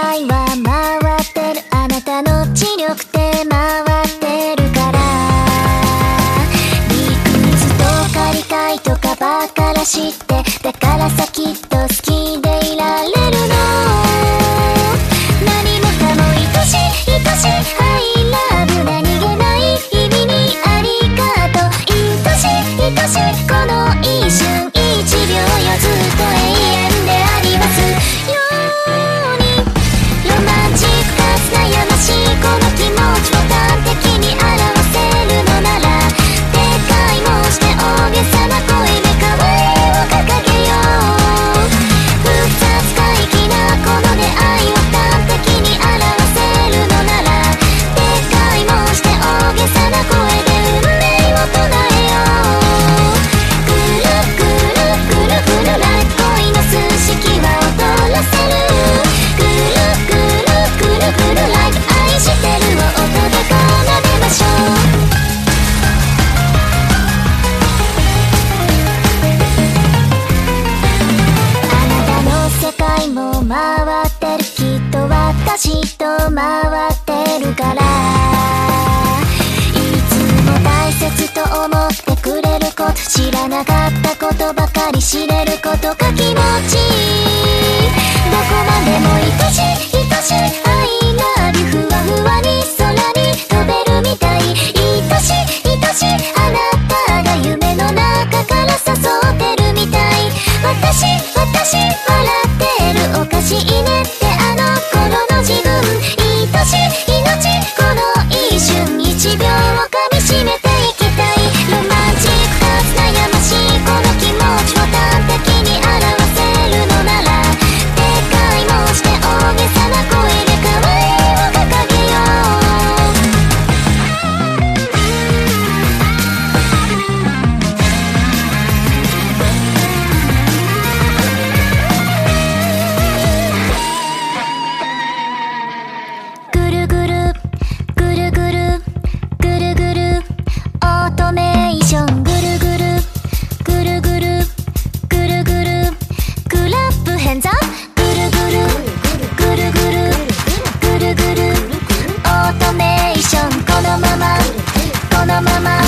は回ってる。あなたの知力で回ってるから。理屈とか理解とかバカらして。だからさきっと好きでいられる。しと回ってるから。いつも大切と思ってくれること知らなかったことばかり知れることか気持ちいい。どこまでもいい。まま